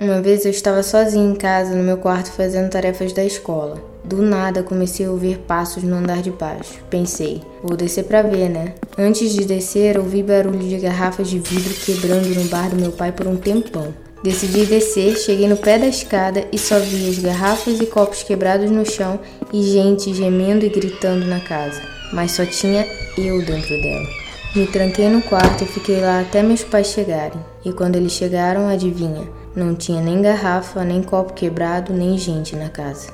Uma vez eu estava sozinha em casa, no meu quarto, fazendo tarefas da escola. Do nada comecei a ouvir passos no andar de baixo. Pensei, vou descer para ver, né? Antes de descer, ouvi barulho de garrafas de vidro quebrando no bar do meu pai por um tempão. Decidi descer, cheguei no pé da escada e só vi as garrafas e copos quebrados no chão e gente gemendo e gritando na casa. Mas só tinha eu dentro dela. Me tranquei no quarto e fiquei lá até meus pais chegarem. E quando eles chegaram, adivinha? Não tinha nem garrafa, nem copo quebrado, nem gente na casa.